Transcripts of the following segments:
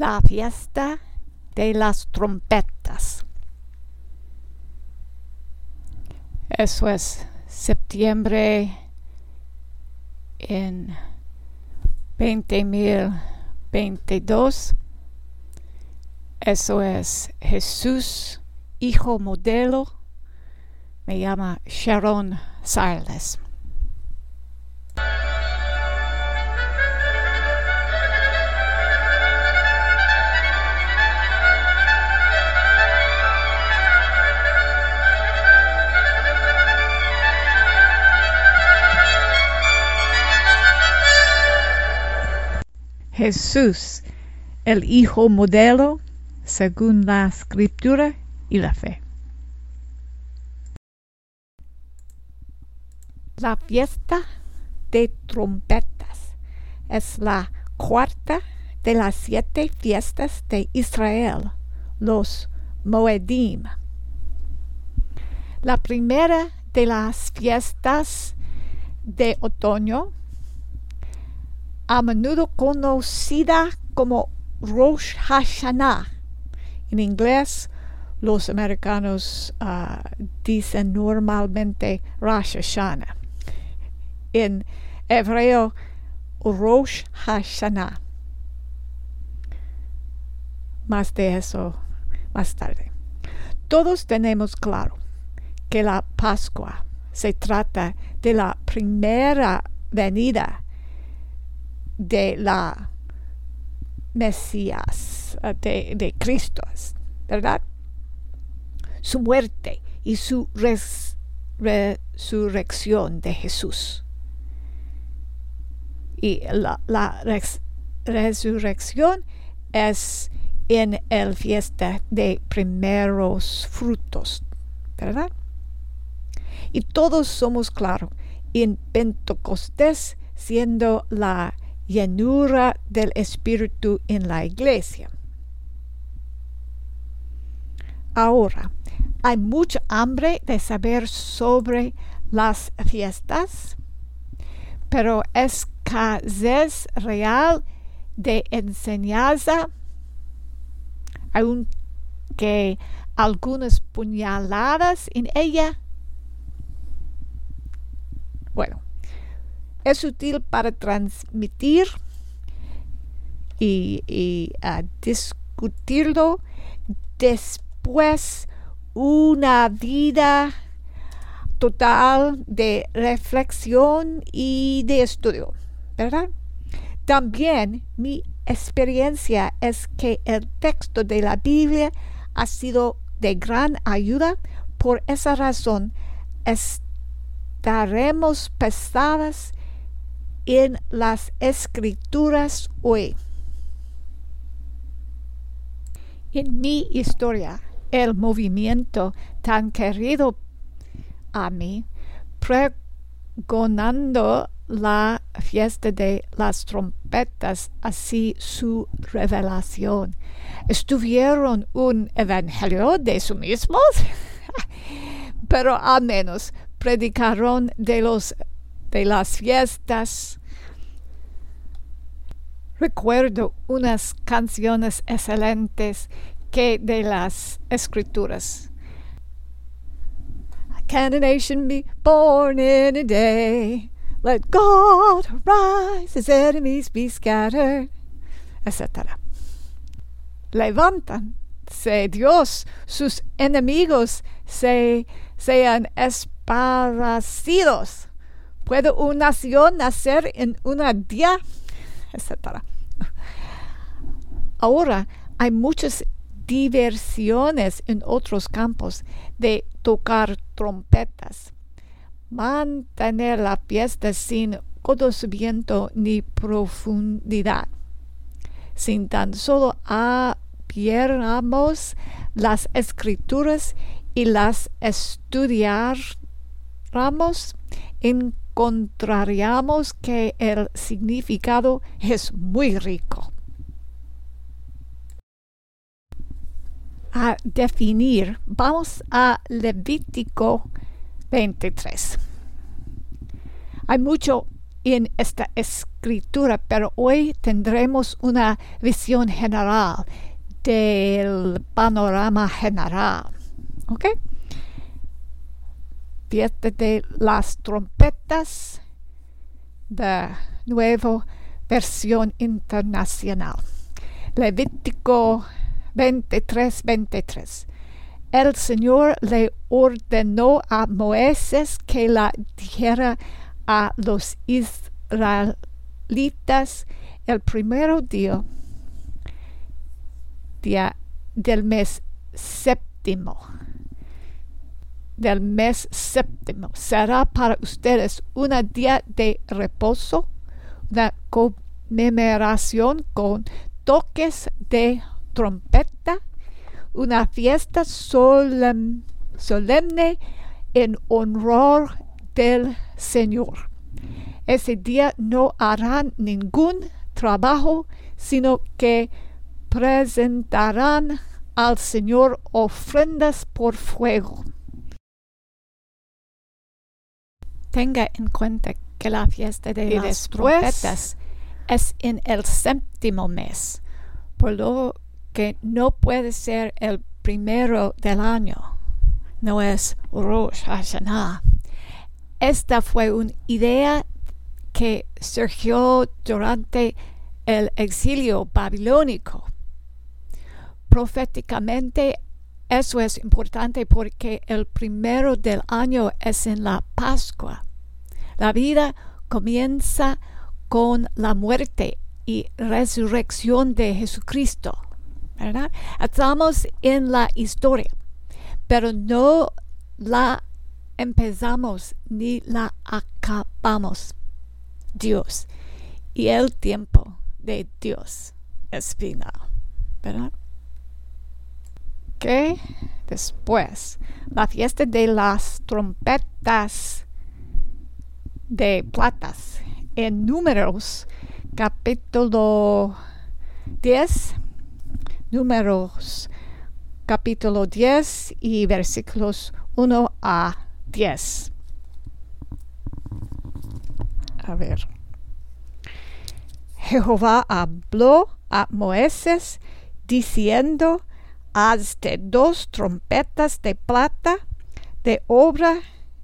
la fiesta de las trompetas. Eso es septiembre en 2022. Eso es Jesús, Hijo Modelo. Me llama Sharon Siles. Jesús, el Hijo modelo, según la escritura y la fe. La fiesta de trompetas es la cuarta de las siete fiestas de Israel, los Moedim. La primera de las fiestas de otoño a menudo conocida como Rosh Hashanah. En inglés, los americanos uh, dicen normalmente Rosh Hashanah. En hebreo, Rosh Hashanah. Más de eso más tarde. Todos tenemos claro que la Pascua se trata de la primera venida de la Mesías, de, Cristo, ¿verdad? Su muerte y su resurrección de Jesús. Y la, resurrección es en el fiesta de primeros frutos, ¿verdad? Y todos somos claros, en Pentecostés siendo la llenura del Espíritu en la iglesia. Ahora, hay mucha hambre de saber sobre las fiestas, pero escasez real de enseñanza, aunque algunas puñaladas en ella. Bueno, es útil para transmitir y, ah, discutirlo después una vida total de reflexión y de estudio, ¿verdad? También mi experiencia es que el texto de la Biblia ha sido de gran ayuda. Por esa razón estaremos pesadas en las escrituras hoy. En mi historia, el movimiento tan querido a mí, pregonando la fiesta de las trompetas, así su revelación. ¿Estuvieron un evangelio de sí mismos? Pero al menos predicaron de los de las fiestas. Recuerdo unas canciones excelentes que de las escrituras. Can a nation be born in a day? Let God arise, his enemies be scattered, etc. Levantanse Dios, sus enemigos se, sean esparcidos. ¿Puede una nación nacer en una día? Etcétera. Ahora hay muchas diversiones en otros campos de tocar trompetas, mantener la fiesta sin conocimiento ni profundidad. Sin tan solo abriéramos las escrituras y las estudiáramos, en encontraríamos que el significado es muy rico. A definir, vamos a Levítico 23. Hay mucho en esta escritura, pero hoy tendremos una visión general del panorama general. ¿Ok? Fiesta de las trompetas de nuevo versión internacional. Levítico 23, 23. El Señor le ordenó a Moisés que la dijera a los israelitas el primero día, día del mes séptimo. Del mes séptimo será para ustedes un día de reposo, una conmemoración con toques de trompeta, una fiesta solemne en honor del Señor. Ese día no harán ningún trabajo, sino que presentarán al Señor ofrendas por fuego. Tenga en cuenta que la fiesta de las trompetas es en el séptimo mes, por lo que no puede ser el primero del año. No es Rosh Hashanah. Esta fue una idea que surgió durante el exilio babilónico. Proféticamente, eso es importante porque el primero del año es en la Pascua. La vida comienza con la muerte y resurrección de Jesucristo. ¿verdad? Estamos en la historia, pero no la empezamos ni la acabamos. Dios y el tiempo de Dios es final, ¿verdad? Que después la fiesta de las trompetas de platas en números capítulo 10 números capítulo 10 y versículos 1 a 10. A ver. Jehová habló a Moisés diciendo, hazte dos trompetas de plata de obra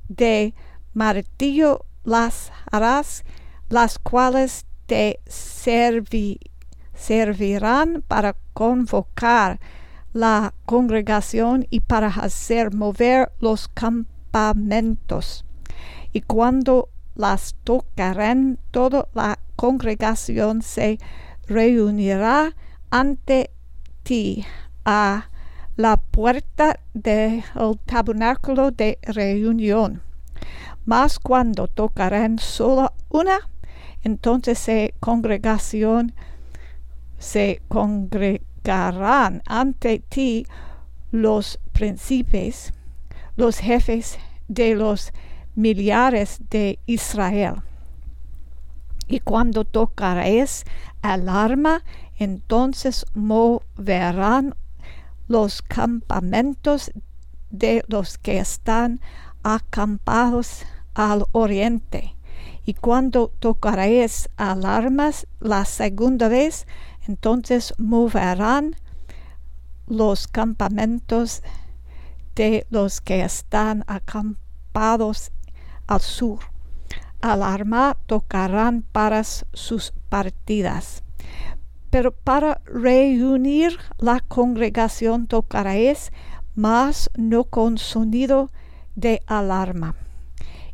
de martillo las harás, las cuales te servirán para convocar la congregación y para hacer mover los campamentos. Y cuando las tocarán, toda la congregación se reunirá ante ti a la puerta del tabernáculo de reunión. Mas cuando tocarán solo una, entonces la congregación se congregarán ante ti los príncipes, los jefes de los millares de Israel. Y cuando tocaréis alarma, entonces moverán los campamentos de los que están acampados al oriente. Y cuando tocaréis alarmas la segunda vez, entonces moverán los campamentos de los que están acampados al sur. Alarma tocarán para sus partidas. Pero para reunir la congregación tocaréis, mas no con sonido de alarma.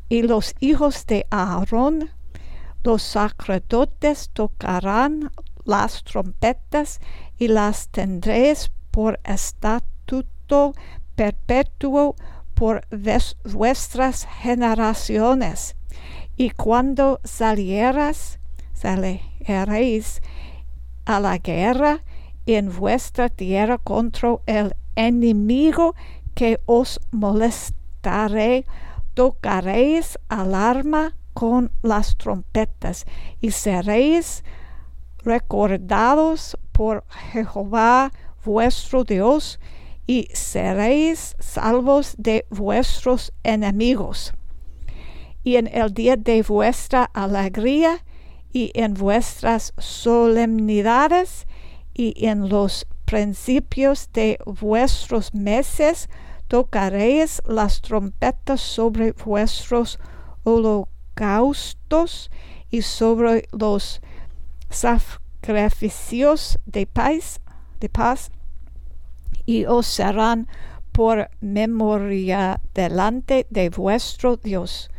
Y los hijos de Aarón, los sacerdotes, tocarán las trompetas y las tendréis por estatuto perpetuo por vuestras generaciones. Y cuando salieras, salierais a la guerra en vuestra tierra contra el enemigo que os molestaré, tocaréis alarma con las trompetas y seréis recordados por Jehová vuestro Dios y seréis salvos de vuestros enemigos. y en el día de vuestra alegría y en vuestras solemnidades y en los principios de vuestros meses tocaréis las trompetas sobre vuestros holocaustos y sobre los sacrificios de paz, de paz y os serán por memoria delante de vuestro Dios.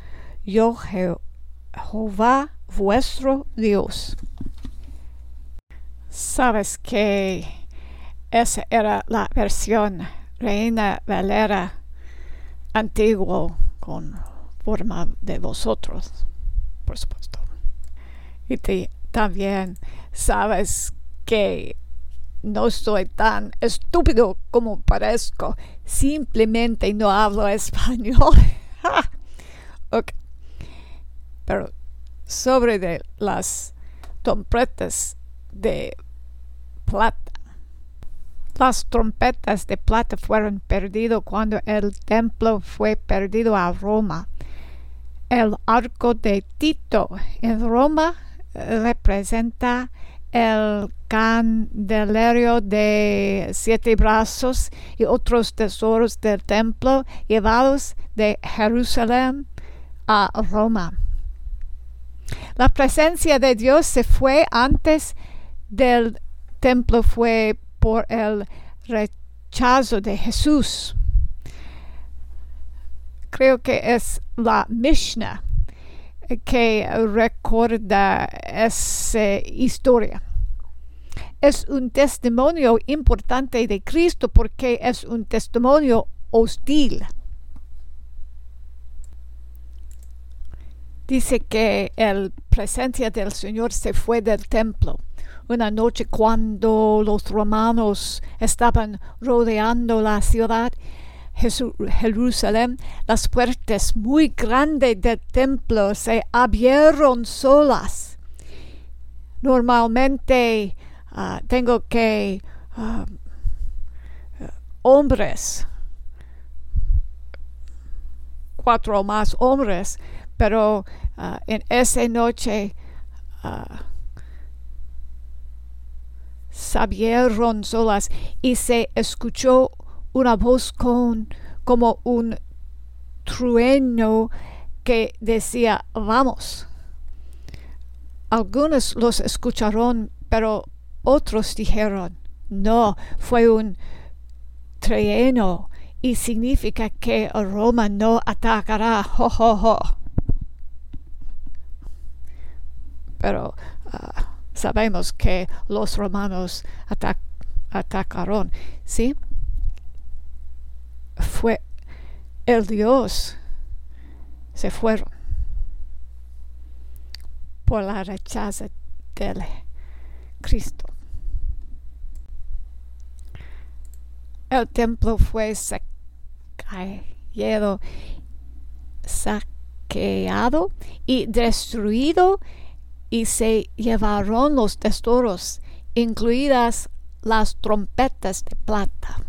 Yo Jehová vuestro Dios. Sabes que esa era la versión Reina Valera antiguo con forma de vosotros, por supuesto. Y también sabes que no soy tan estúpido como parezco. Simplemente no hablo español. okay. Pero sobre de las trompetas de plata. Las trompetas de plata fueron perdidas cuando el templo fue perdido a Roma. El arco de Tito en Roma representa el candelerio de siete brazos y otros tesoros del templo llevados de Jerusalén a Roma. La presencia de Dios se fue antes del templo, fue por el rechazo de Jesús. Creo que es la Mishnah que recuerda esa historia. Es un testimonio importante de Cristo porque es un testimonio hostil. Dice que la presencia del Señor se fue del templo. Una noche cuando los romanos estaban rodeando la ciudad, Jerusalén, las puertas muy grandes del templo se abrieron solas. Normalmente uh, tengo que uh, hombres, cuatro más hombres, pero uh, en esa noche sabieron solas y se escuchó una voz con como un trueno que decía vamos. Algunos los escucharon, pero otros dijeron no, fue un trueno y significa que Roma no atacará. Pero uh, sabemos que los romanos atacaron, ¿sí? Fue el Dios, se fueron por la rechaza del Cristo. El templo fue saqueado, saqueado y destruido y se llevaron los tesoros, incluidas las trompetas de plata.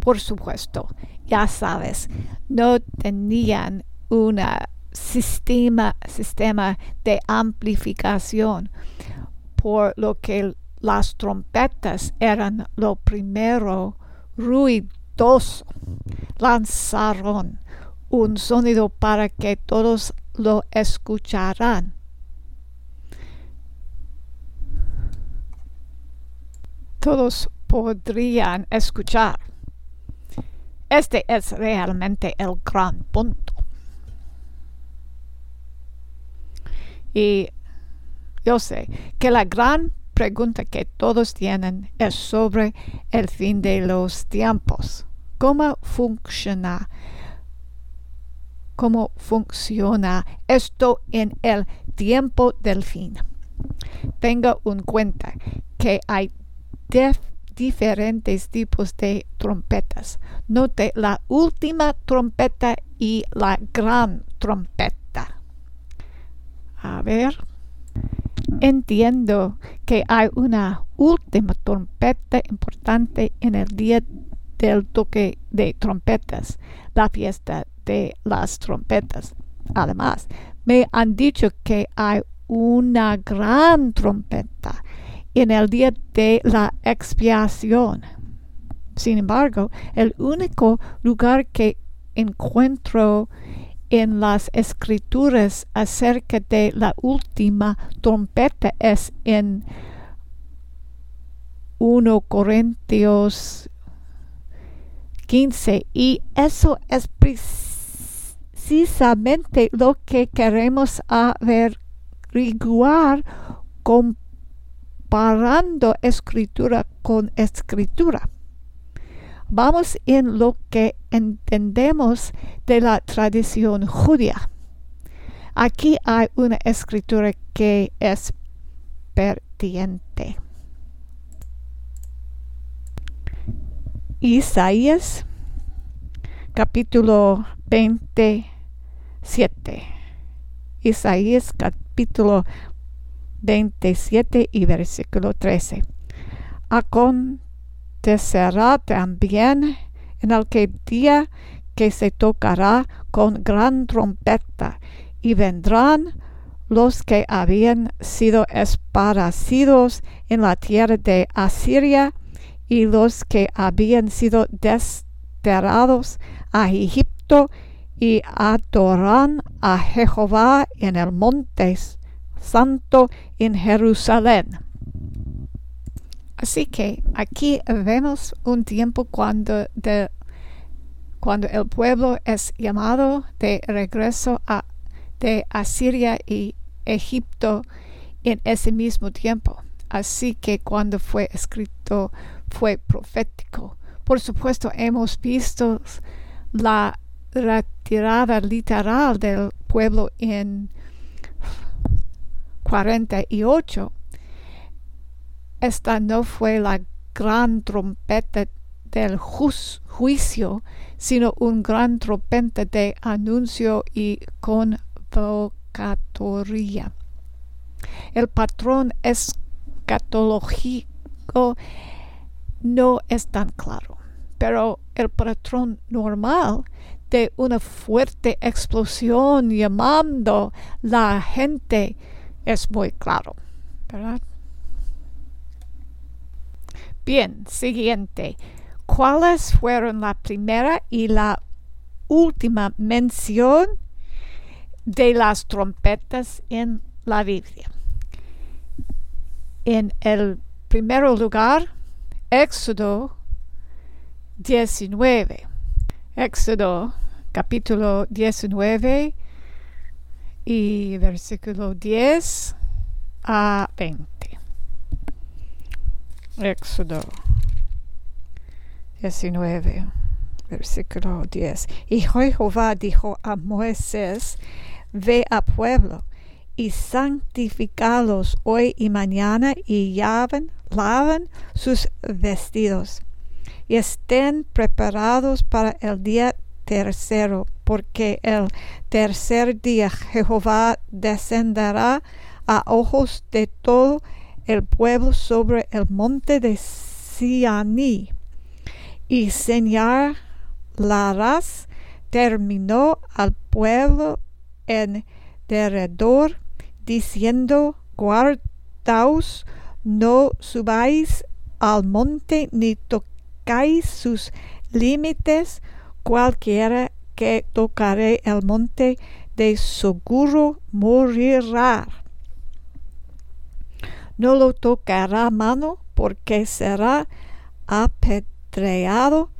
Por supuesto, ya sabes, no tenían un sistema, sistema de amplificación, por lo que las trompetas eran lo primero ruidoso. Lanzaron un sonido para que todos lo escucharan. Todos podrían escuchar. Este es realmente el gran punto. Y yo sé que la gran pregunta que todos tienen es sobre el fin de los tiempos. ¿Cómo funciona? ¿Cómo funciona esto en el tiempo del fin? Tenga en cuenta que hay diferentes tipos de trompetas. Note la última trompeta y la gran trompeta. A ver. Entiendo que hay una última trompeta importante en el día del toque de trompetas, la fiesta de las trompetas. Además, me han dicho que hay una gran trompeta en el día de la expiación. Sin embargo, el único lugar que encuentro en las escrituras acerca de la última trompeta es en 1 Corintios 15 y eso es precisamente lo que queremos averiguar comparando escritura con escritura. Vamos en lo que entendemos de la tradición judía. Aquí hay una escritura que es pertinente. Isaías capítulo 27. Isaías capítulo 27 y versículo 13. Acontecerá también en aquel día que se tocará con gran trompeta y vendrán los que habían sido esparcidos en la tierra de Asiria y los que habían sido desterrados a Egipto y adorarán a Jehová en el monte santo en Jerusalén. Así que aquí vemos un tiempo cuando, de, cuando el pueblo es llamado de regreso a, de Asiria y Egipto en ese mismo tiempo. Así que cuando fue escrito fue profético. Por supuesto, hemos visto la retirada literal del pueblo en 48. Esta no fue la gran trompeta del juicio, sino un gran trompeta de anuncio y convocatoria. El patrón escatológico no es tan claro, pero el patrón normal de una fuerte explosión llamando la gente es muy claro, ¿verdad? Bien, siguiente. ¿Cuáles fueron la primera y la última mención de las trompetas en la Biblia? En el primer lugar, Éxodo 19. Éxodo capítulo 19 y versículo 10 a 20. Éxodo 19, versículo 10. Y Jehová dijo a Moisés, ve a pueblo y santificalos hoy y mañana y llaven laven sus vestidos y estén preparados para el día tercero, porque el tercer día Jehová descenderá a ojos de todo el pueblo sobre el monte de Sianí y señalarás terminó al pueblo en derredor diciendo guardaos no subáis al monte ni tocáis sus límites, cualquiera que tocaré el monte de seguro morirá. No lo tocará mano porque será apedreado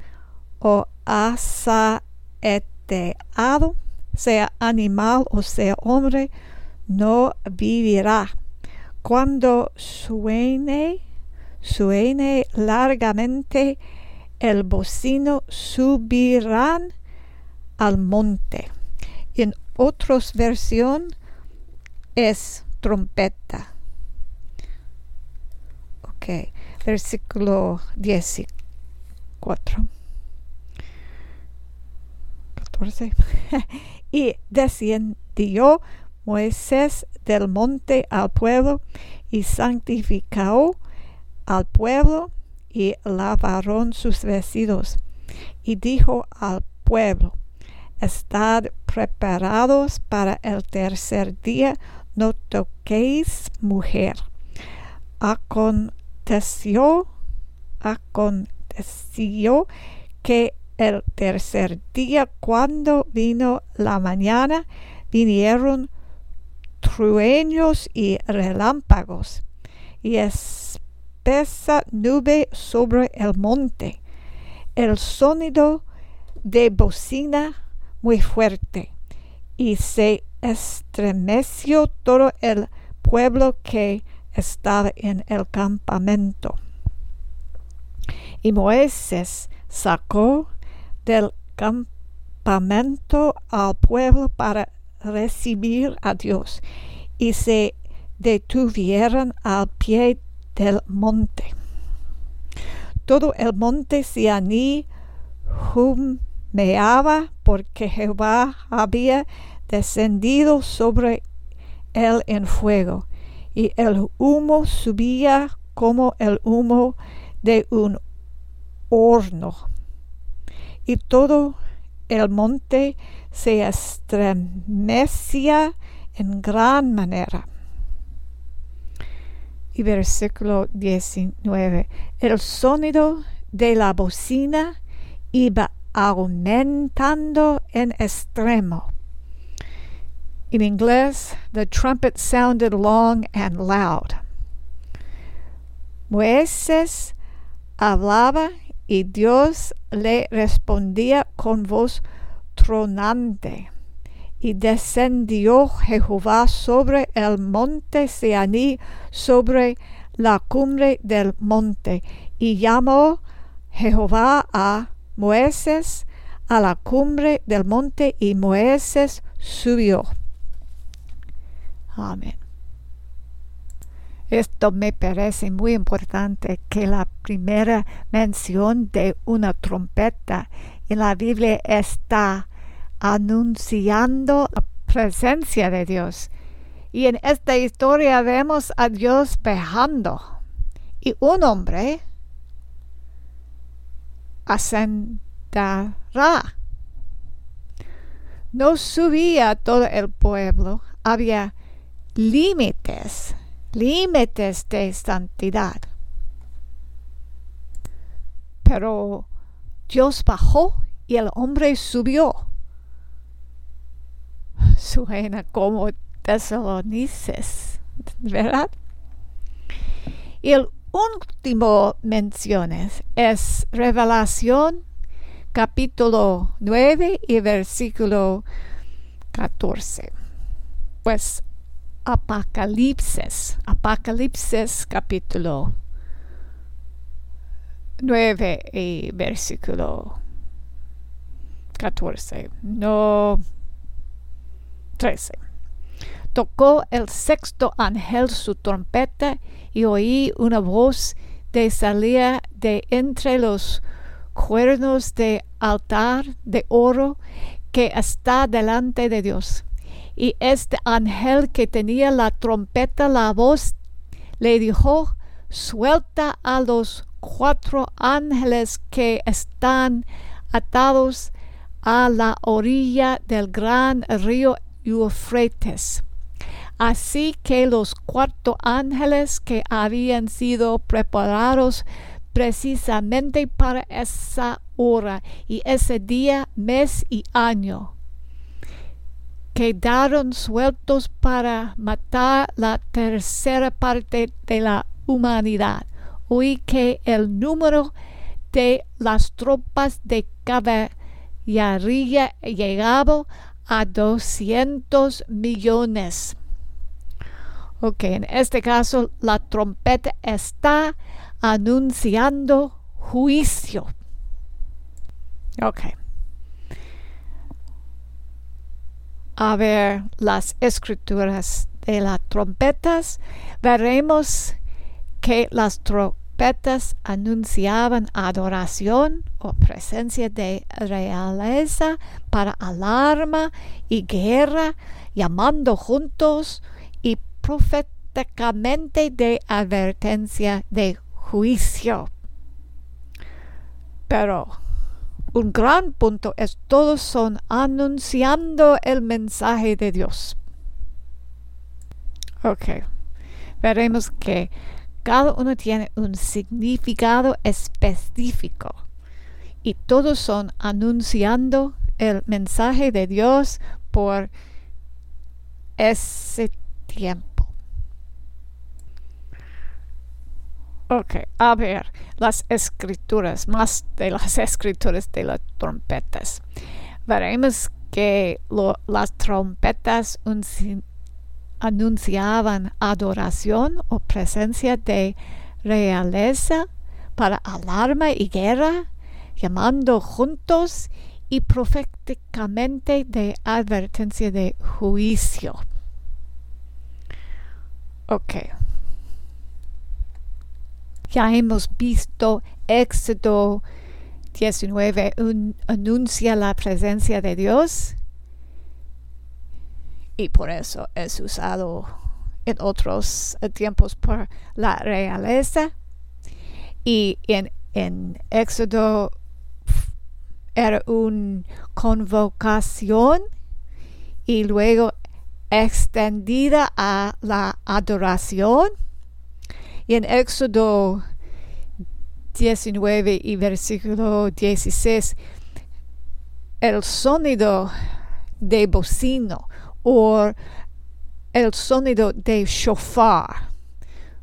o asaeteado, sea animal o sea hombre, no vivirá cuando suene, suene largamente el bocino, subirán al monte. En otras versión es trompeta. Versículo 14. 14. y descendió Moisés del monte al pueblo y santificó al pueblo y lavaron sus vestidos. Y dijo al pueblo, Estad preparados para el tercer día, no toquéis mujer. Aconteció, aconteció que el tercer día, cuando vino la mañana, vinieron trueños y relámpagos y espesa nube sobre el monte, el sonido de bocina muy fuerte y se estremeció todo el pueblo que estaba en el campamento. Y Moisés sacó del campamento al pueblo para recibir a Dios y se detuvieron al pie del monte. Todo el monte Sianí humeaba porque Jehová había descendido sobre él en fuego, y el humo subía como el humo de un horno. Y todo el monte se estremecía en gran manera. Y versículo 19. El sonido de la bocina iba aumentando en extremo. In inglés, the trumpet sounded long and loud. Moisés hablaba y Dios le respondía con voz tronante. Y descendió Jehová sobre el monte Seaní, sobre la cumbre del monte, y llamó Jehová a Moisés a la cumbre del monte, y Moisés subió. Amén. Esto me parece muy importante que la primera mención de una trompeta en la Biblia está anunciando la presencia de Dios. Y en esta historia vemos a Dios bajando y un hombre ascenderá. No subía todo el pueblo, había límites, límites de santidad. Pero Dios bajó y el hombre subió suena como tesalonices, ¿verdad? Y el último menciones es Revelación capítulo 9 y versículo 14. Pues Apocalipsis, Apocalipsis capítulo 9 y versículo 14. No 13. Tocó el sexto ángel su trompeta y oí una voz de salir de entre los cuernos de altar de oro que está delante de Dios. Y este ángel que tenía la trompeta, la voz, le dijo, suelta a los cuatro ángeles que están atados a la orilla del gran río Eufrates. Así que los cuatro ángeles que habían sido preparados precisamente para esa hora y ese día, mes y año, quedaron sueltos para matar la tercera parte de la humanidad. Oí que el número de las tropas de caballería llegaba a 200 millones. Ok, en este caso la trompeta está anunciando juicio. Ok. A ver las escrituras de las trompetas, veremos que las trompetas anunciaban adoración o presencia de realeza para alarma y guerra, llamando juntos y proféticamente de advertencia de juicio. Pero un gran punto es todos son anunciando el mensaje de Dios. Ok, veremos que cada uno tiene un significado específico y todos son anunciando el mensaje de Dios por ese tiempo. Ok, a ver, las escrituras, más de las escrituras de las trompetas. Veremos que las trompetas un, anunciaban adoración o presencia de realeza para alarma y guerra, llamando juntos y proféticamente de advertencia de juicio. Ok. Ya hemos visto Éxodo 19 anuncia la presencia de Dios y por eso es usado en otros tiempos por la realeza. Y en, en Éxodo era una convocación y luego extendida a la adoración. Y en Éxodo 19 y versículo 16, el sonido de bocino o el sonido de shofar.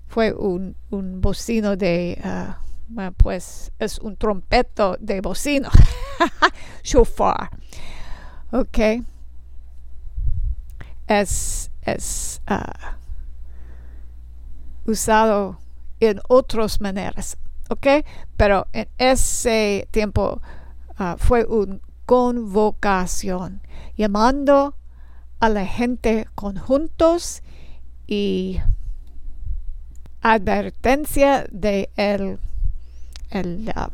Fue un, un bocino de, uh, pues es un trompeto de bocino. shofar. Ok. Es, es uh, usado en otras maneras. Ok. Pero en ese tiempo uh, fue una convocación llamando a la gente conjuntos y advertencia de el, la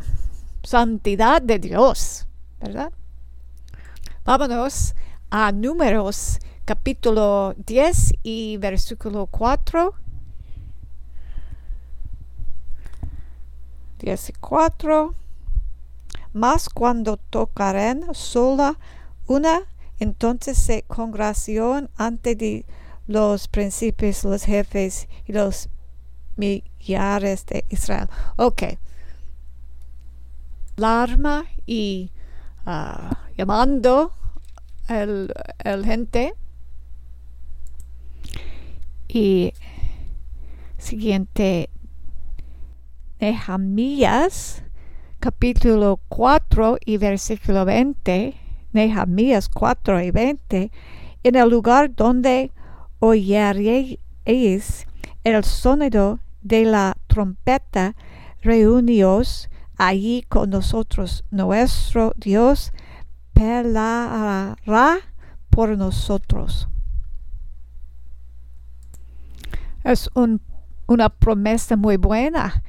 santidad de Dios, ¿verdad? Vámonos a números capítulo 10 y versículo 4. 14. Mas cuando tocarán sola una entonces se congregaron ante los príncipes, los jefes y los millares de Israel. Ok. Alarma y uh, llamando el, el gente. Y siguiente, Nehemías, capítulo 4 y versículo 20 Nehemías 4 y 20, en el lugar donde oyeréis el sonido de la trompeta, reuníos allí con nosotros. Nuestro Dios pelará por nosotros. Es una promesa muy buena,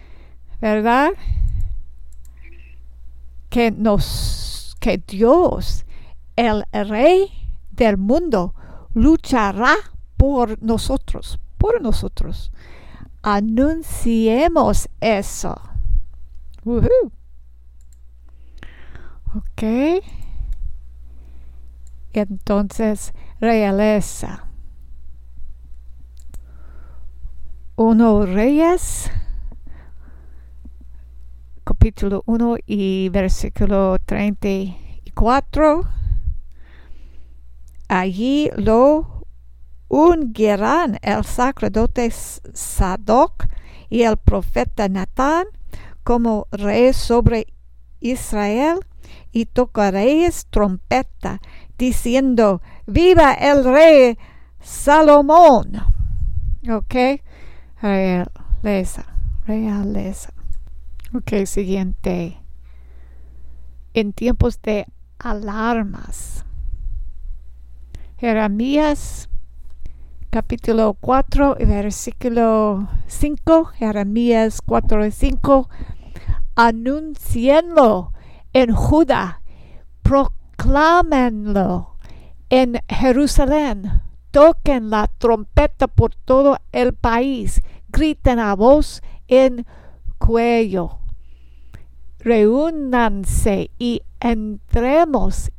¿verdad? Que nos, que Dios el rey del mundo luchará por nosotros, por nosotros. Anunciemos eso. Ok. Entonces, realeza. Uno Reyes, capítulo 1 y versículo 34 Allí lo ungirán el sacerdote Sadoc y el profeta Natán como rey sobre Israel y tocaréis trompeta diciendo viva el rey Salomón ok realeza realeza ok siguiente. En tiempos de alarmas. Jeremías capítulo 4 versículo 5, Jeremías 4 y 5, anuncienlo en Judá, proclámenlo en Jerusalén, toquen la trompeta por todo el país, griten a voz en cuello. Reúnanse y entremos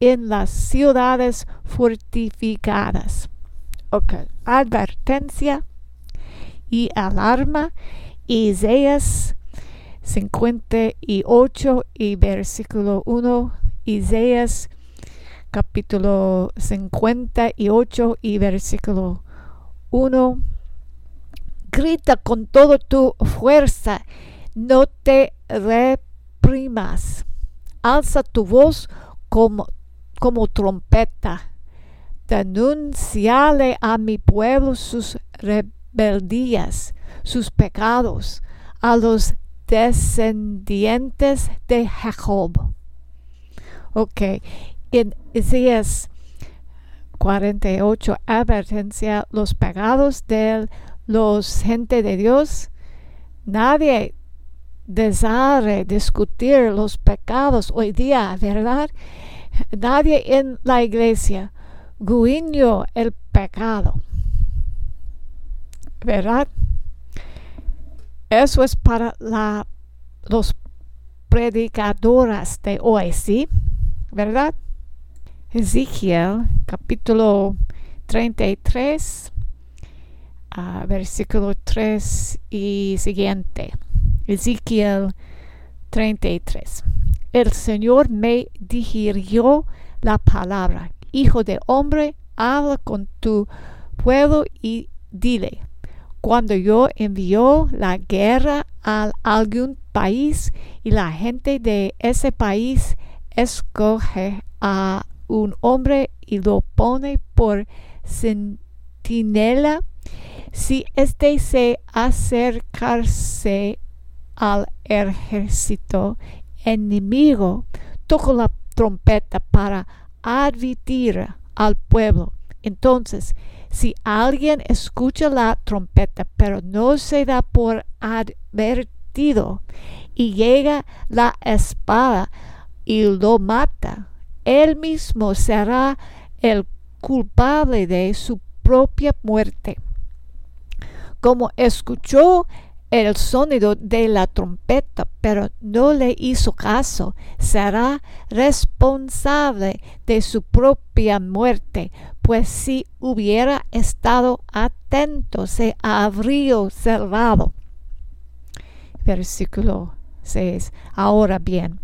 en las ciudades fortificadas. Ok, advertencia y alarma. Isaías 58 y versículo 1. Isaías capítulo 58 y versículo 1. Grita con toda tu fuerza, no te reprimas. Alza tu voz como, como trompeta. Denunciale a mi pueblo sus rebeldías, sus pecados, a los descendientes de Jacob. Ok, en Isaías 48, advertencia, los pecados de los gente de Dios. Nadie desare discutir los pecados hoy día, ¿verdad? Nadie en la iglesia guiño el pecado, ¿verdad? Eso es para la, los predicadoras de hoy, ¿sí? ¿Verdad? Ezequiel capítulo 33, uh, versículo 3 y siguiente. Ezequiel 33. El Señor me dirigió la palabra. Hijo de hombre, habla con tu pueblo y dile, cuando yo envío la guerra a algún país y la gente de ese país escoge a un hombre y lo pone por centinela, si éste se acercarse al ejército enemigo, toca la trompeta para advertir al pueblo. Entonces, si alguien escucha la trompeta, pero no se da por advertido, y llega la espada y lo mata, él mismo será el culpable de su propia muerte. Como escuchó el sonido de la trompeta, pero no le hizo caso, será responsable de su propia muerte, pues si hubiera estado atento se habría salvado. Versículo 6. Ahora bien,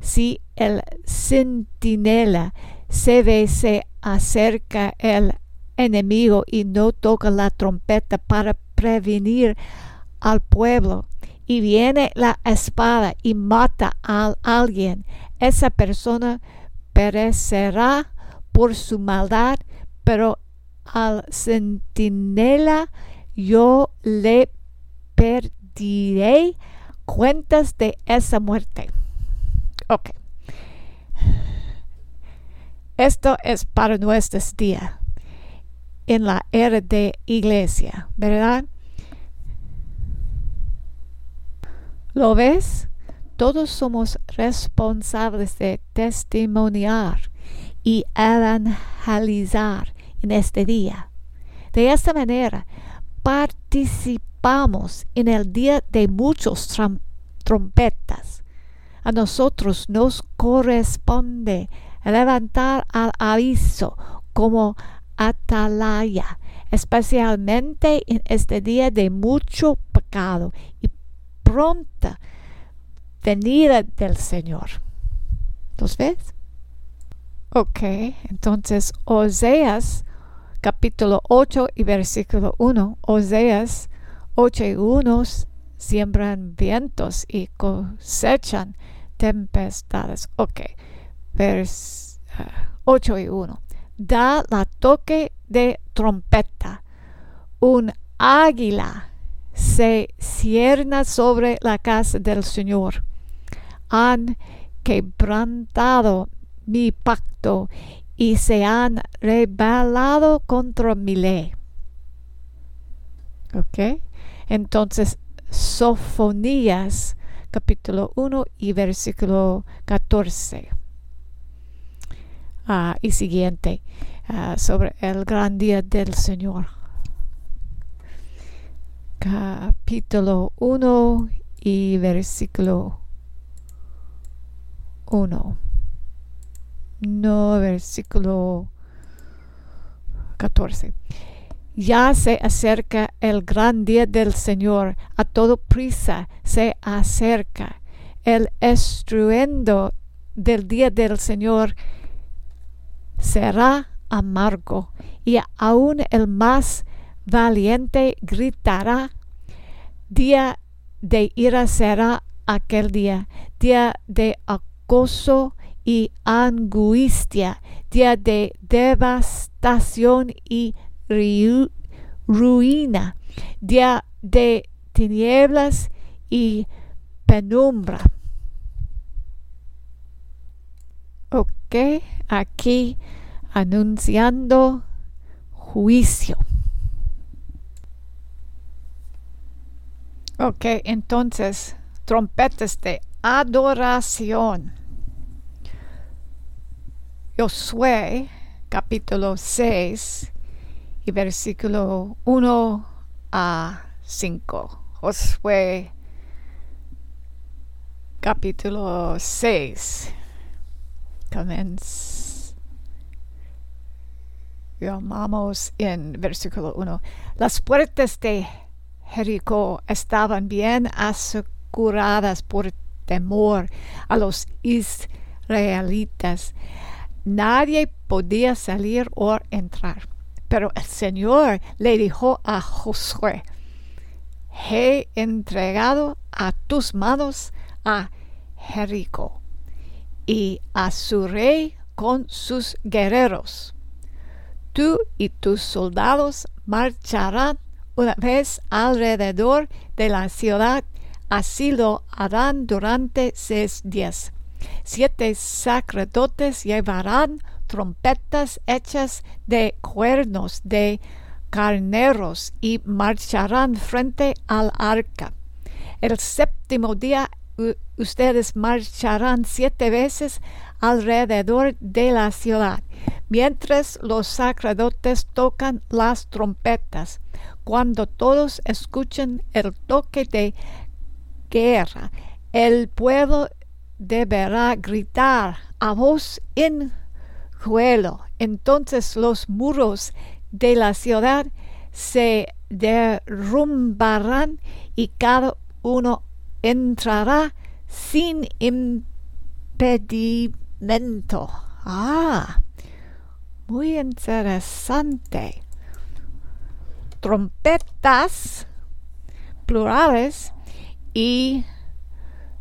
si el centinela se ve se acerca el enemigo y no toca la trompeta para prevenir al pueblo y viene la espada y mata a alguien, esa persona perecerá por su maldad, pero al centinela yo le perdiré cuentas de esa muerte. Ok. Esto es para nuestros días en la era de iglesia, ¿verdad? ¿Lo ves? Todos somos responsables de testimoniar y evangelizar en este día. De esta manera, participamos en el día de muchos trompetas. A nosotros nos corresponde levantar al aviso como atalaya, especialmente en este día de mucho pecado y pronta venida del Señor. ¿Los ves? Ok, entonces Oseas capítulo 8 y versículo 1. Oseas 8 y 1 siembran vientos y cosechan tempestades. Ok, vers 8 uh, y 1. Da la toque de trompeta. Un águila se cierna sobre la casa del Señor. Han quebrantado mi pacto y se han rebelado contra mi ley. Ok. Entonces, Sofonías capítulo 1 y versículo 14. Ah, y siguiente ah, sobre el gran día del Señor. Capítulo 1 y versículo 1. No, versículo 14. Ya se acerca el gran día del Señor, a todo prisa se acerca. El estruendo del día del Señor será amargo, y aún el más valiente gritará. Día de ira será aquel día, día de acoso y angustia, día de devastación y ruina, día de tinieblas y penumbra. Ok, aquí anunciando juicio. Ok, entonces, trompetas de adoración. Josué, capítulo 6, versículo 1 a 5. Josué capítulo 6. Llamamos en versículo 1. Las puertas de Jericó estaban bien aseguradas por temor a los israelitas. Nadie podía salir o entrar. Pero el Señor le dijo a Josué, he entregado a tus manos a Jericó y a su rey con sus guerreros. Tú y tus soldados marcharán una vez alrededor de la ciudad, así lo harán durante seis días. Siete sacerdotes llevarán trompetas hechas de cuernos de carneros y marcharán frente al arca. El séptimo día ustedes marcharán siete veces alrededor de la ciudad, mientras los sacerdotes tocan las trompetas. Cuando todos escuchen el toque de guerra, el pueblo deberá gritar a voz en entonces los muros de la ciudad se derrumbarán y cada uno entrará sin impedimento. Ah, muy interesante. Trompetas plurales y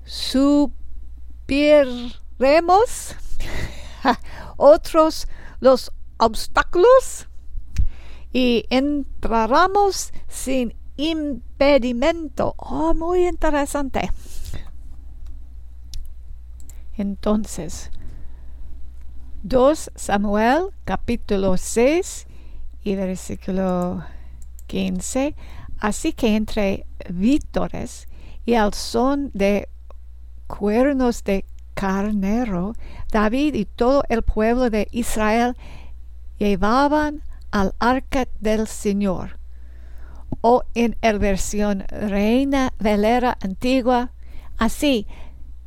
subiremos otros los obstáculos y entraremos sin impedimento. Oh, muy interesante. Entonces, 2 Samuel capítulo 6 y versículo 15. Así que entre vítores y al son de cuernos de carnero, David y todo el pueblo de Israel llevaban al arca del Señor. O en la versión Reina Velera antigua, así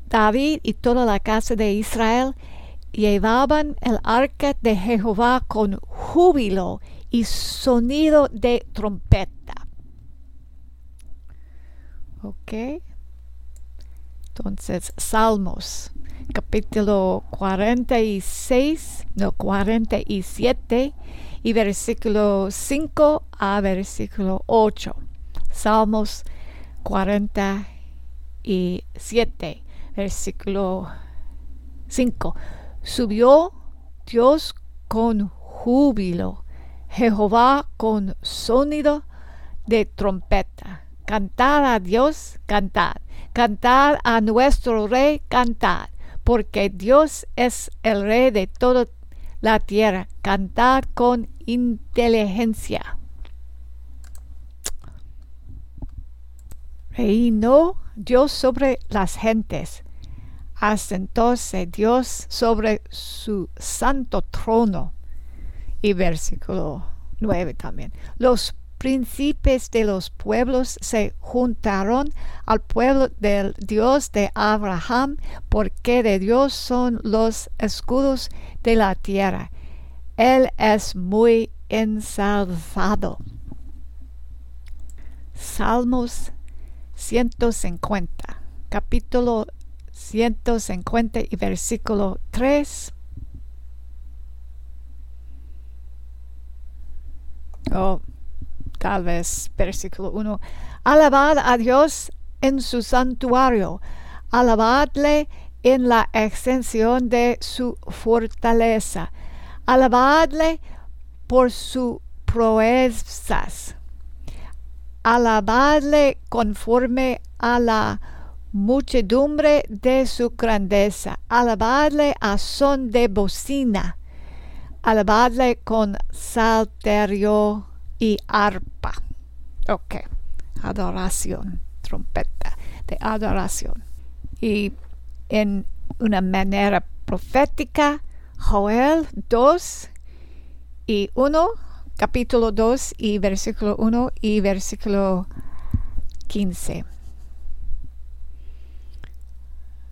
David y toda la casa de Israel llevaban el arca de Jehová con júbilo y sonido de trompeta. Ok. Entonces, Salmos capítulo 46, no 47 y versículo 5 a versículo 8. Salmos 47, versículo 5. Subió Dios con júbilo, Jehová con sonido de trompeta. Cantad a Dios, cantad. Cantad a nuestro Rey, cantad porque Dios es el rey de toda la tierra. Cantad con inteligencia. reinó Dios sobre las gentes. Asentóse Dios sobre su santo trono. Y versículo 9 también. Los príncipes de los pueblos se juntaron al pueblo del Dios de Abraham, porque de Dios son los escudos de la tierra. Él es muy ensalzado. Salmos 150, capítulo 150 y versículo 3. Oh, tal vez versículo 1. Alabad a Dios en su santuario, alabadle en la extensión de su fortaleza, alabadle por sus proezas, alabadle conforme a la muchedumbre de su grandeza, alabadle a son de bocina, alabadle con salterio y arpa. Ok, adoración, trompeta de adoración. Y en una manera profética, Joel 2 y 1, capítulo 2 y versículo 1 y versículo 15.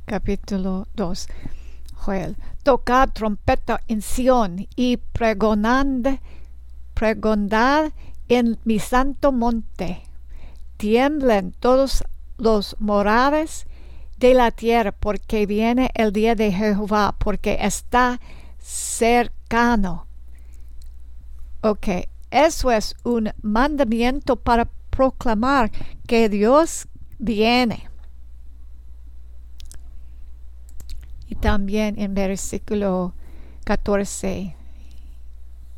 Capítulo 2. Joel. Tocad trompeta en Sión y pregonad pregonad en mi santo monte. Tiemblen todos los moradores de la tierra, porque viene el día de Jehová, porque está cercano. Ok, eso es un mandamiento para proclamar que Dios viene. Y también en versículo 14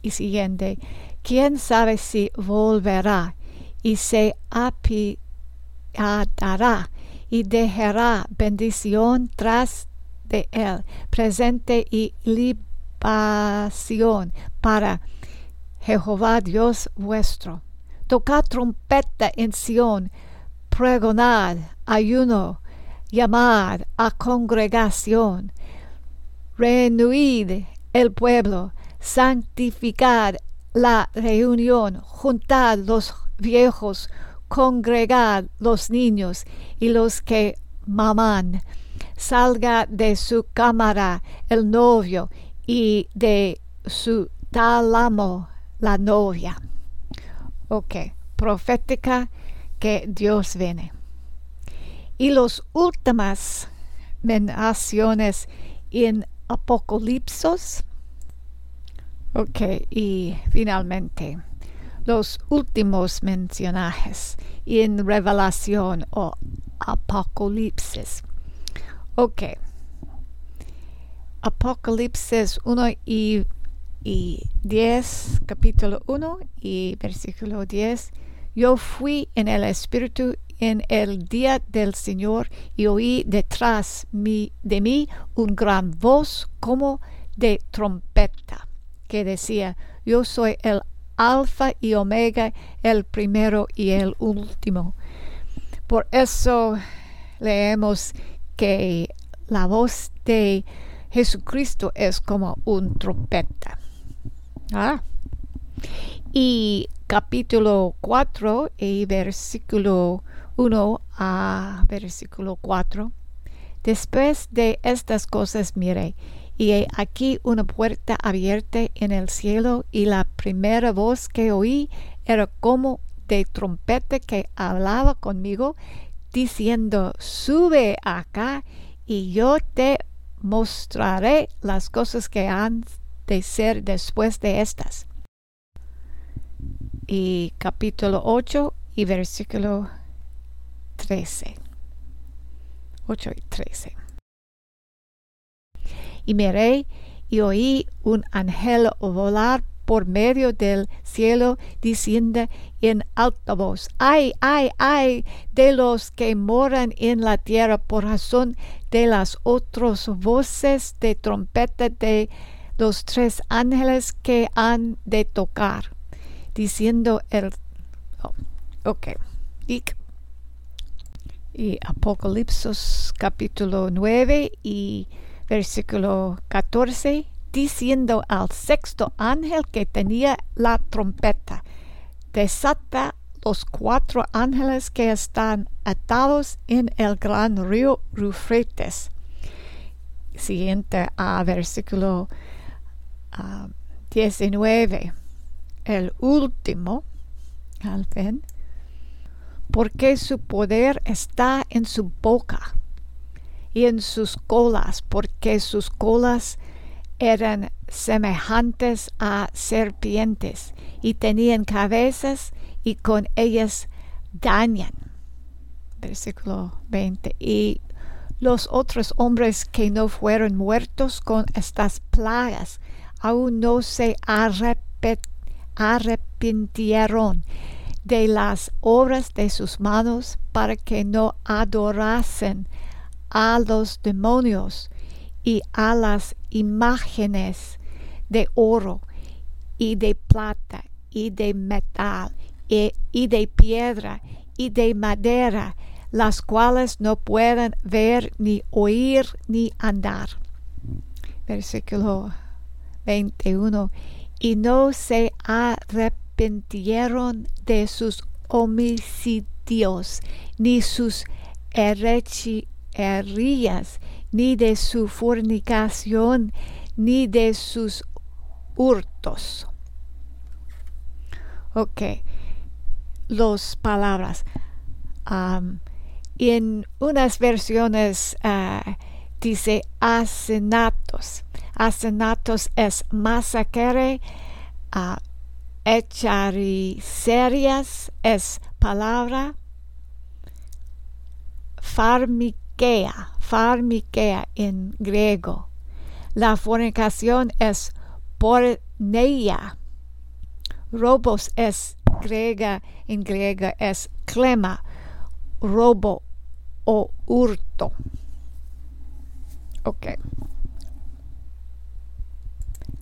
y siguiente, quién sabe si volverá y se apiadará y dejará bendición tras de él, presente y libación para Jehová Dios vuestro. Tocad trompeta en Sión, pregonad ayuno, llamad a congregación, renuid el pueblo, santificad la reunión, juntad los viejos, congregad los niños y los que maman. Salga de su cámara el novio y de su tálamo la novia. Ok, profética que Dios viene. Y las últimas menciones en Apocalipsis Ok, y finalmente, los últimos mencionajes en Revelación o Apocalipsis. Ok. Apocalipsis 1 y, y 10, capítulo 1 y versículo 10. Yo fui en el Espíritu en el día del Señor y oí detrás de mí un gran voz como de trompeta que decía, yo soy el alfa y omega, el primero y el último. Por eso leemos que la voz de Jesucristo es como un trompeta. Ah. Y capítulo 4 y versículo 1 a versículo 4. Después de estas cosas miré y aquí una puerta abierta en el cielo y la primera voz que oí era como de trompeta que hablaba conmigo diciendo sube acá y yo te mostraré las cosas que han de ser después de estas. Y capítulo 8 y versículo 13. 8 y 13 y miré y oí un ángel volar por medio del cielo diciendo en alta voz, ay, ay, ay de los que moran en la tierra por razón de las otras voces de trompeta de los tres ángeles que han de tocar, diciendo el... Oh, ok. Y y Apocalipsis capítulo 9 y versículo 14, diciendo al sexto ángel que tenía la trompeta, desata los cuatro ángeles que están atados en el gran río Rufretes. Siguiente a versículo 19. Ah, el último, al fin, porque su poder está en su boca y en sus colas, porque sus colas eran semejantes a serpientes y tenían cabezas y con ellas dañan. Versículo 20. Y los otros hombres que no fueron muertos con estas plagas aún no se arrepintieron de las obras de sus manos para que no adorasen a los demonios y a las imágenes de oro y de plata y de metal y, de piedra y de madera, las cuales no pueden ver ni oír ni andar. Versículo 21. Y no se arrepintieron de sus homicidios, ni sus herejías, ni de su fornicación, ni de sus hurtos. Ok, las palabras. en unas versiones uh, dice asesinatos. Asesinatos es masacre, uh, serias es palabra. Farmiquea, farmiquea en griego. La fornicación es porneia. Robos es griega, en griega es clema, robo o hurto. Ok.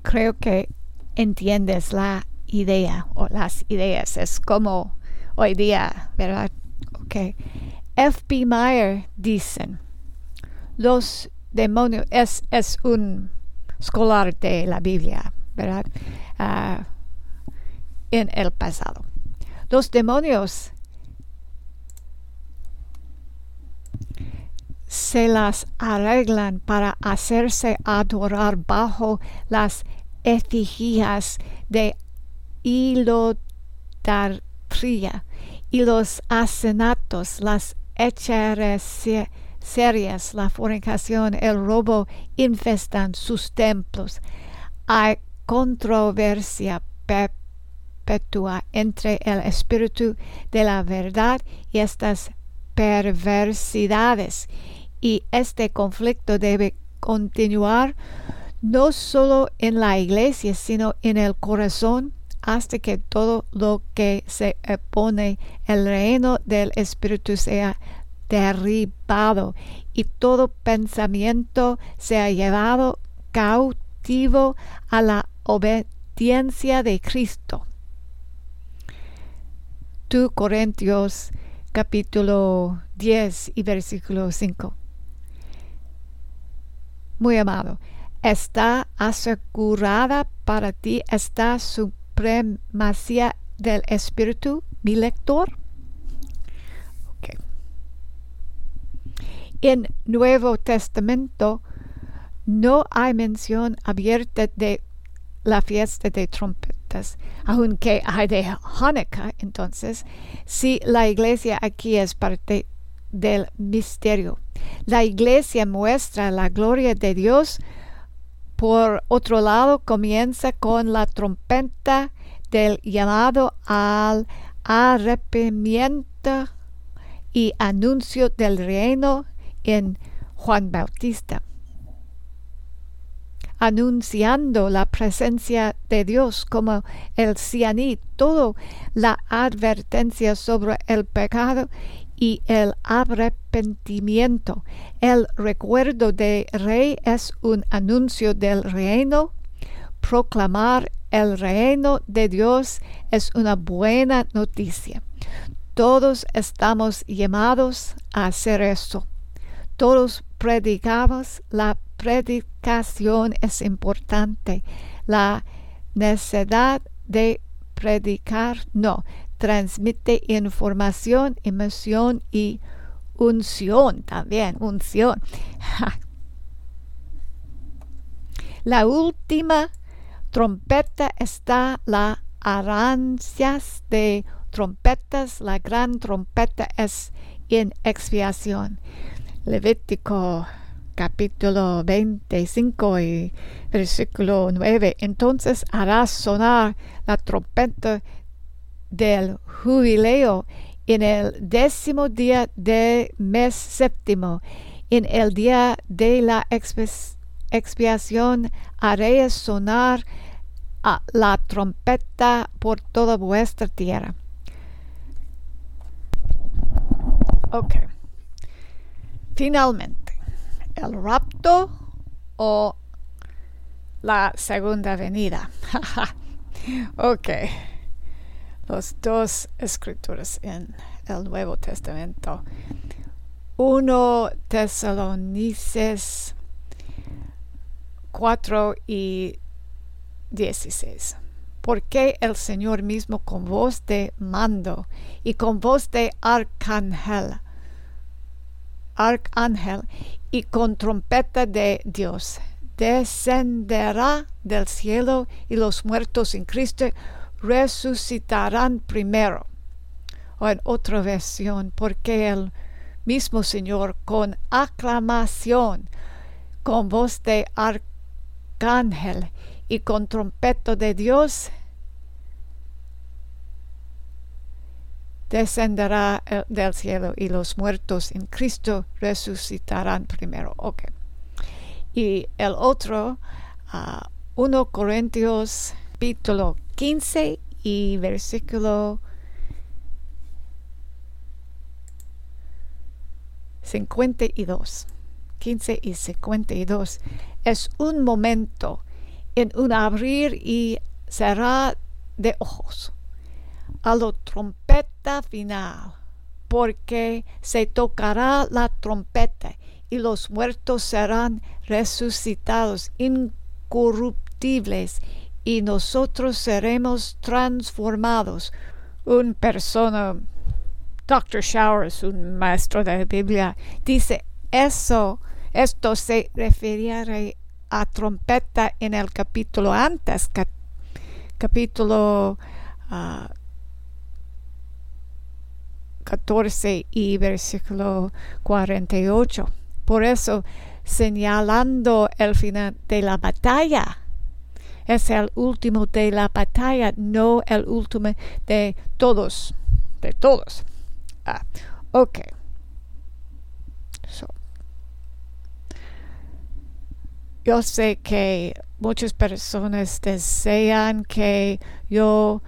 Creo que entiendes la idea o las ideas. Es como hoy día, ¿verdad? Ok. F.B. Meyer dicen, los demonios, es, es un escolar de la Biblia, ¿verdad? Uh, en el pasado. Los demonios se las arreglan para hacerse adorar bajo las efigias de y los asenatos, las hechicerías, la fornicación, el robo infestan sus templos. Hay controversia entre el espíritu de la verdad y estas perversidades. Y este conflicto debe continuar no solo en la iglesia, sino en el corazón hasta que todo lo que se opone el reino del Espíritu sea derribado y todo pensamiento sea llevado cautivo a la obediencia de Cristo. 2 Corintios capítulo 10 y versículo 5. Muy amado, está asegurada para ti esta supremacía del Espíritu, mi lector. Okay. En Nuevo Testamento no hay mención abierta de la fiesta de trompetas, aunque hay de Hanukkah, entonces, si la iglesia aquí es parte del misterio. La iglesia muestra la gloria de Dios. Por otro lado, comienza con la trompeta del llamado al arrepentimiento y anuncio del reino en Juan Bautista anunciando la presencia de Dios como el cianid, todo la advertencia sobre el pecado y el arrepentimiento. El recuerdo de rey es un anuncio del reino. Proclamar el reino de Dios es una buena noticia. Todos estamos llamados a hacer eso. Todos predicamos. La predicación es importante. La necesidad de predicar no. Transmite información, emoción y unción también. Unción. La última trompeta está la arancias de trompetas. La gran trompeta es en expiación. Levítico capítulo 25 y versículo 9. Entonces harás sonar la trompeta del jubileo en el décimo día del mes séptimo, en el día de la expiación, haré sonar la trompeta por toda vuestra tierra. Ok. Finalmente, el rapto o la segunda venida. ok. Los dos escrituras en el Nuevo Testamento. Uno Tesalonicenses 4 y 16. Porque el Señor mismo con voz de mando y con voz de arcángel, arcángel y con trompeta de Dios descenderá del cielo y los muertos en Cristo resucitarán primero. O en otra versión, porque el mismo Señor con aclamación, con voz de arcángel y con trompeta de Dios descenderá eh, del cielo y los muertos en Cristo resucitarán primero. Okay. Y el otro, 1 ah, Corintios capítulo 15 y versículo 52. 15 y 52. Es un momento en un abrir y cerrar de ojos, a la trompeta final, porque se tocará la trompeta y los muertos serán resucitados incorruptibles y nosotros seremos transformados. Un persona, Dr. Showers, un maestro de la Biblia, dice eso, esto se refiere a trompeta en el capítulo antes, capítulo 14 ah, y versículo 48. Por eso, señalando el final de la batalla, es el último de la batalla, no el último de todos, de todos. Ah, ok. yo sé que muchas personas desean que yo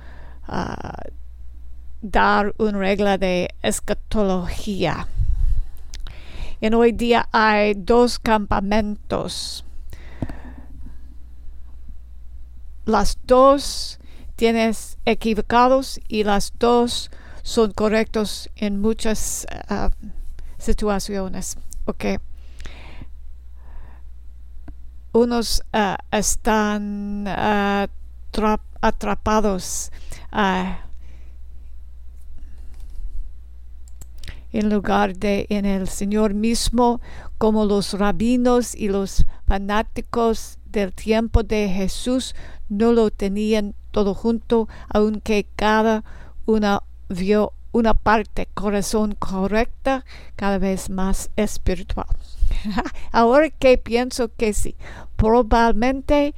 uh, dar una regla de escatología. En hoy día hay dos campamentos. Las dos tienes equivocados y las dos son correctos en muchas uh, situaciones. Okay unos uh, están uh, atrapados en lugar de en el Señor mismo, como los rabinos y los fanáticos del tiempo de Jesús no lo tenían todo junto, aunque cada una vio una parte corazón correcta, cada vez más espiritual. Ahora que pienso que sí, probablemente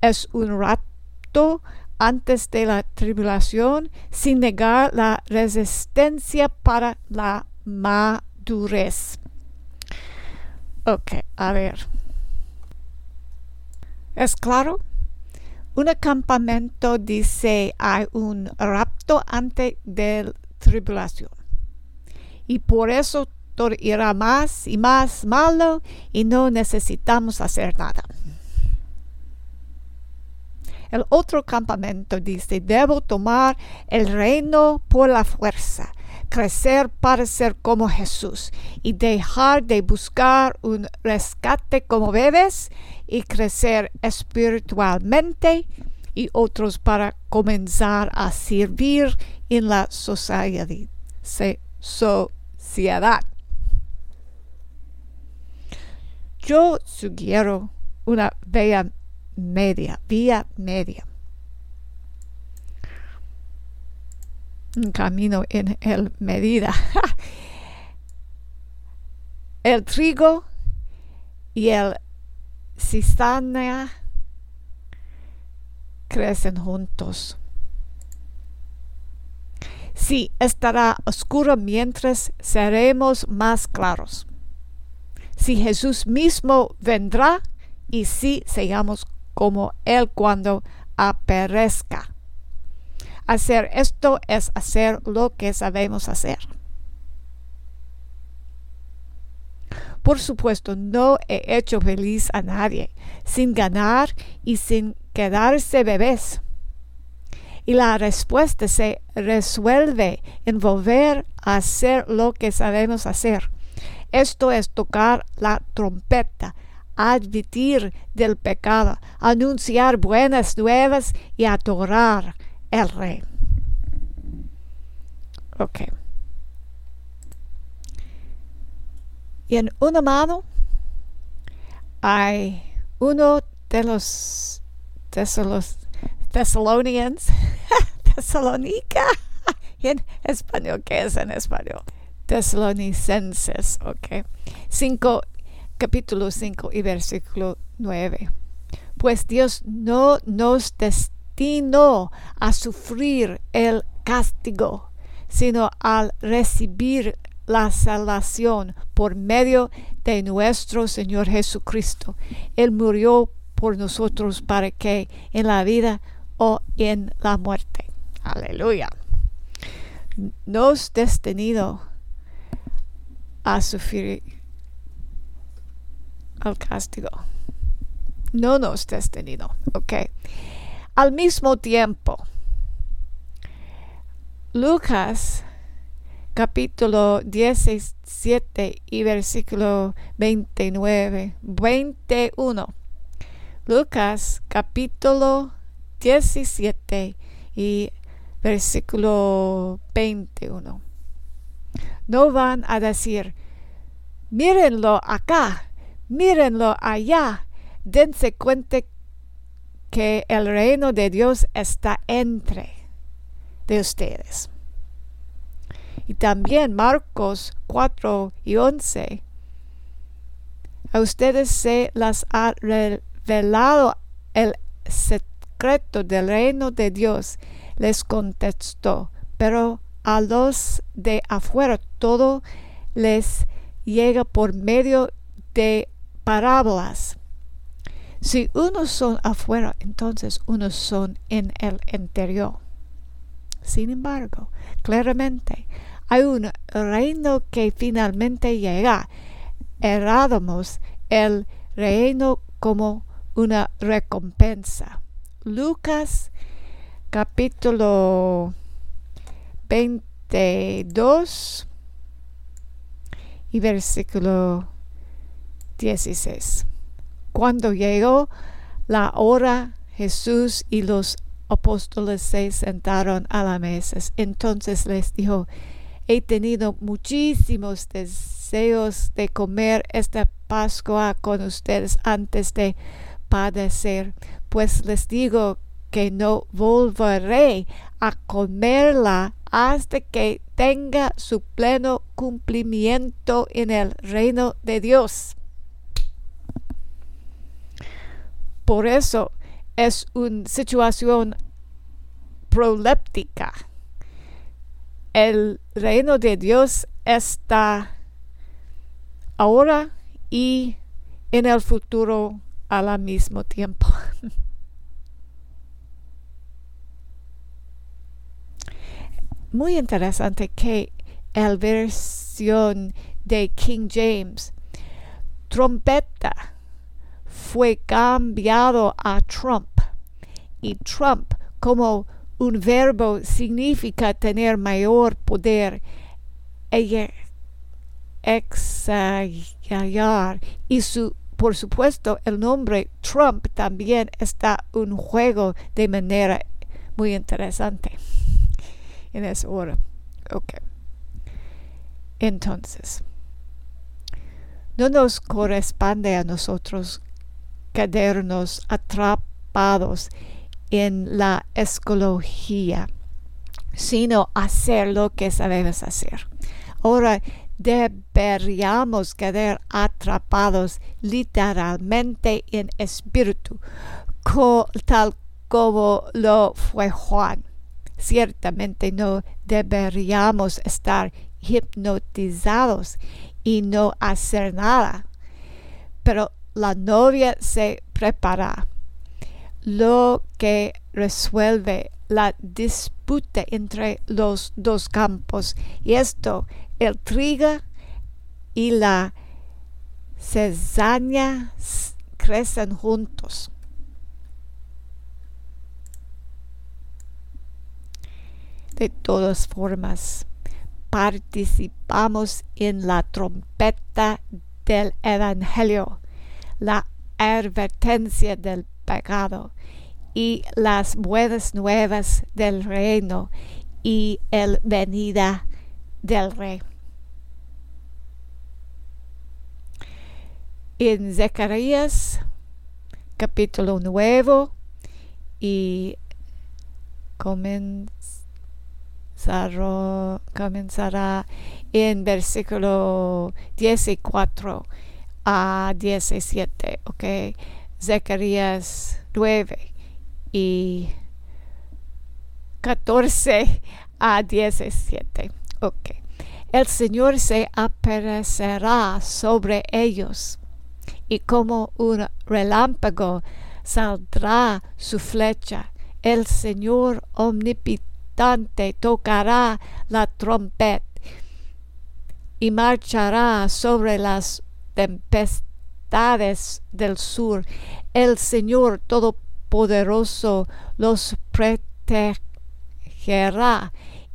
es un rato antes de la tribulación sin negar la resistencia para la madurez. Ok, a ver. ¿Es claro? Un acampamento dice hay un rapto antes de la tribulación. Y por eso todo irá más y más malo y no necesitamos hacer nada. El otro campamento dice, debo tomar el reino por la fuerza, crecer para ser como Jesús y dejar de buscar un rescate como bebés y crecer espiritualmente y otros para comenzar a servir en la sociedad. sociedad. Yo sugiero una vía media, vía media. Camino en el medida. el trigo y el cizaña crecen juntos. Sí, estará oscuro mientras seremos más claros. Si Jesús mismo vendrá y si seamos como Él cuando aparezca. Hacer esto es hacer lo que sabemos hacer. Por supuesto, no he hecho feliz a nadie sin ganar y sin quedarse bebés. Y la respuesta se resuelve en volver a hacer lo que sabemos hacer. Esto es tocar la trompeta, admitir del pecado, anunciar buenas nuevas y adorar el rey. Ok. Y en una mano hay uno de los Thessalonians, Thessalonica, en español, ¿qué es en español? Tesalonicenses, ok. 5, capítulo 5 y versículo 9. Pues Dios no nos destinó a sufrir el castigo, sino al recibir la salvación por medio de nuestro Señor Jesucristo. Él murió por nosotros para que en la vida o en la muerte. Aleluya. Nos destinado a sufrir el castigo. No nos destinado. Ok. Al mismo tiempo, Lucas capítulo 17 y versículo 29, 21. Lucas capítulo 17 y versículo 21. No van a decir, mírenlo acá, mírenlo allá, dense cuenta que el reino de Dios está entre de ustedes. Y también Marcos 4 y 11. A ustedes se las ha revelado el secreto del reino de Dios, les contestó, pero a los de afuera todo les llega por medio de parábolas. Si unos son afuera, entonces unos son en el interior. Sin embargo, claramente hay un reino que finalmente llega. Errádamos el reino como una recompensa. Lucas capítulo 22 y versículo 16. Cuando llegó la hora, Jesús y los apóstoles se sentaron a la mesa. Entonces les dijo, he tenido muchísimos deseos de comer esta Pascua con ustedes antes de padecer, pues les digo que no volveré a comerla hasta que tenga su pleno cumplimiento en el reino de Dios. Por eso es una situación proléptica el reino de Dios está ahora y en el futuro al mismo tiempo. Muy interesante que la versión de King James, trompeta, fue cambiado a Trump y Trump como un verbo significa tener mayor poder exagerar y su por supuesto el nombre Trump también está un juego de manera muy interesante en esa hora. Ok. Entonces, no nos corresponde a nosotros quedarnos atrapados en la escología, sino hacer lo que sabemos hacer. Ahora deberíamos quedar atrapados literalmente en espíritu, tal como lo fue Juan. Ciertamente no deberíamos estar hipnotizados y no hacer nada. Pero la novia se prepara, lo que resuelve la disputa entre los dos campos. Y esto, el trigo y la cesárea crecen juntos. De todas formas, participamos en la trompeta del Evangelio, la advertencia del pecado y las buenas nuevas del reino y el venida del rey. En Zacarías capítulo nuevo y comenzará en versículo 14 a 17, ok. Zacarías 9 y 14 a 17, ok. El Señor se aparecerá sobre ellos y como un relámpago saldrá su flecha. El Señor omnipotente tocará la trompeta y marchará sobre las tempestades del sur. El Señor Todopoderoso los protegerá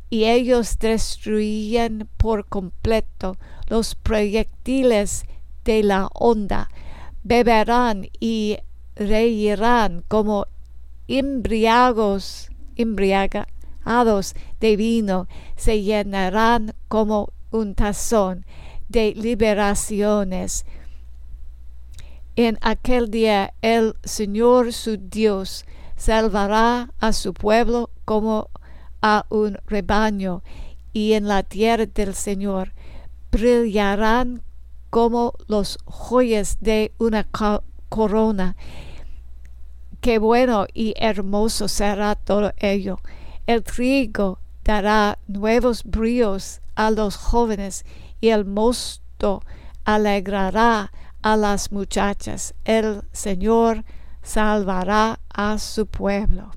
y ellos destruyen por completo los proyectiles de la onda. Beberán y reirán como embriagos, embriaga, de vino se llenarán como un tazón de liberaciones. En aquel día el Señor su Dios salvará a su pueblo como a un rebaño, y en la tierra del Señor brillarán como los joyas de una corona. Qué bueno y hermoso será todo ello. El trigo dará nuevos bríos a los jóvenes y el mosto alegrará a las muchachas. El Señor salvará a su pueblo.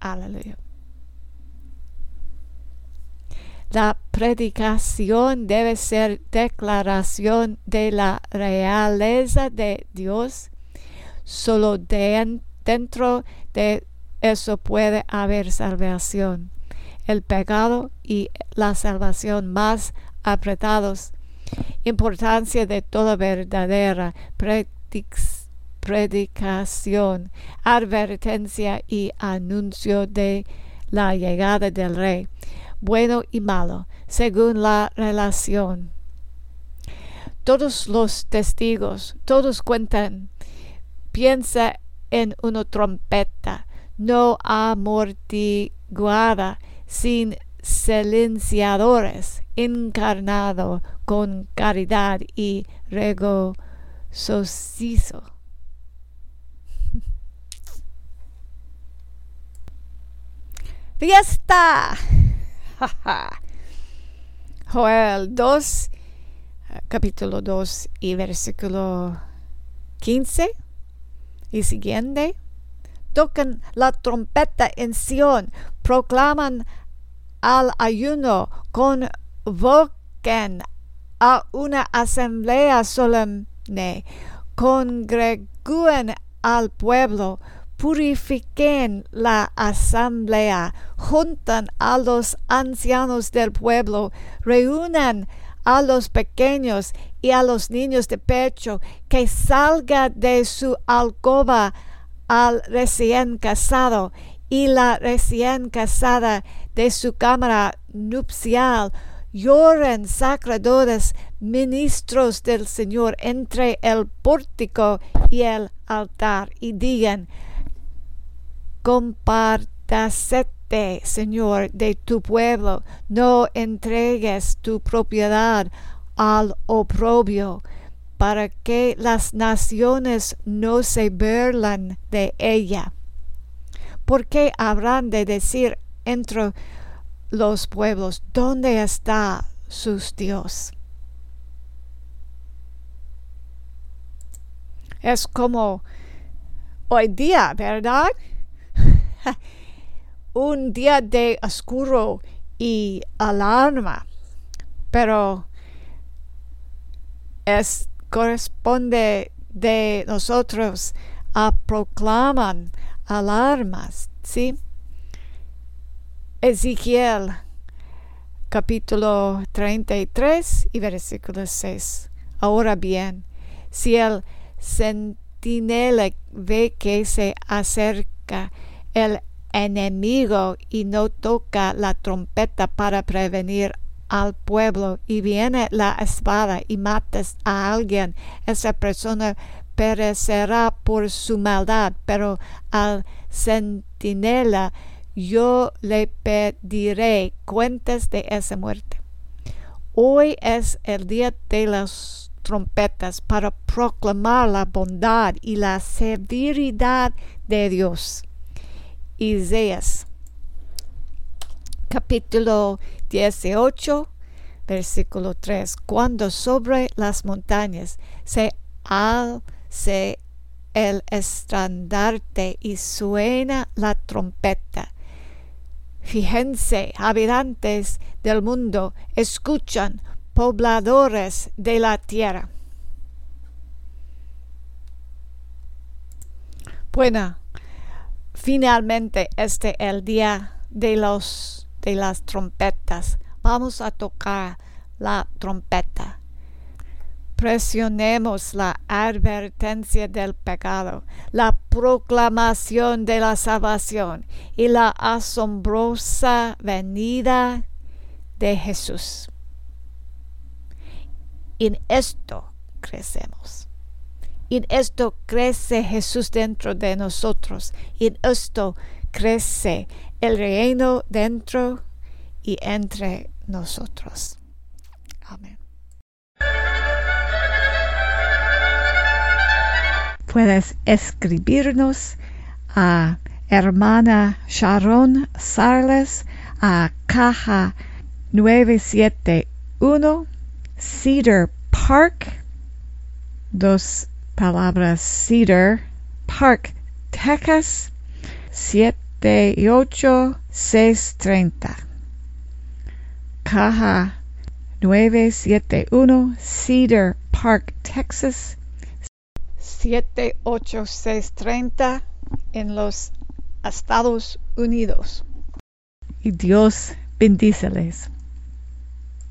Aleluya. La predicación debe ser declaración de la realeza de Dios. Solo dentro de eso puede haber salvación. El pecado y la salvación más apretados. Importancia de toda verdadera predicación, advertencia y anuncio de la llegada del rey, bueno y malo, según la relación. Todos los testigos, todos cuentan, piensa en una trompeta, no amortiguada, sin silenciadores, encarnado con caridad y regocijo. Fiesta. Joel 2, capítulo 2 y versículo 15 y siguiente tocan la trompeta en Sion, proclaman al ayuno, convoquen a una asamblea solemne, congregúen al pueblo, purifiquen la asamblea, juntan a los ancianos del pueblo, reúnan a los pequeños y a los niños de pecho, que salga de su alcoba al recién casado y la recién casada de su cámara nupcial, lloren sacerdotes, ministros del Señor entre el pórtico y el altar y digan, compartasete, Señor, de tu pueblo, no entregues tu propiedad al oprobio, para que las naciones no se burlan de ella. Porque habrán de decir entre los pueblos, ¿dónde está sus Dios? Es como hoy día, ¿verdad? Un día de oscuro y alarma, pero es corresponde de nosotros a proclaman alarmas, ¿sí? Ezequiel capítulo 33 y versículo 6. Ahora bien, si el centinela ve que se acerca el enemigo y no toca la trompeta para prevenir al pueblo y viene la espada y matas a alguien, esa persona perecerá por su maldad, pero al centinela yo le pediré cuentas de esa muerte. Hoy es el día de las trompetas para proclamar la bondad y la severidad de Dios. Isaías capítulo 18, versículo 3. Cuando sobre las montañas se alce el estandarte y suena la trompeta. Fíjense, habitantes del mundo, escuchan, pobladores de la tierra. Bueno, finalmente este el día de los de las trompetas. Vamos a tocar la trompeta. Presionemos la advertencia del pecado, la proclamación de la salvación y la asombrosa venida de Jesús. En esto crecemos. En esto crece Jesús dentro de nosotros. En esto crece el reino dentro y entre nosotros. Amén. Puedes escribirnos a hermana Sharon Sarles a caja 971 Cedar Park, dos palabras Cedar Park, Texas 7 treinta. Caja 971 Cedar Park, Texas 78630 en los Estados Unidos. Y Dios bendíceles.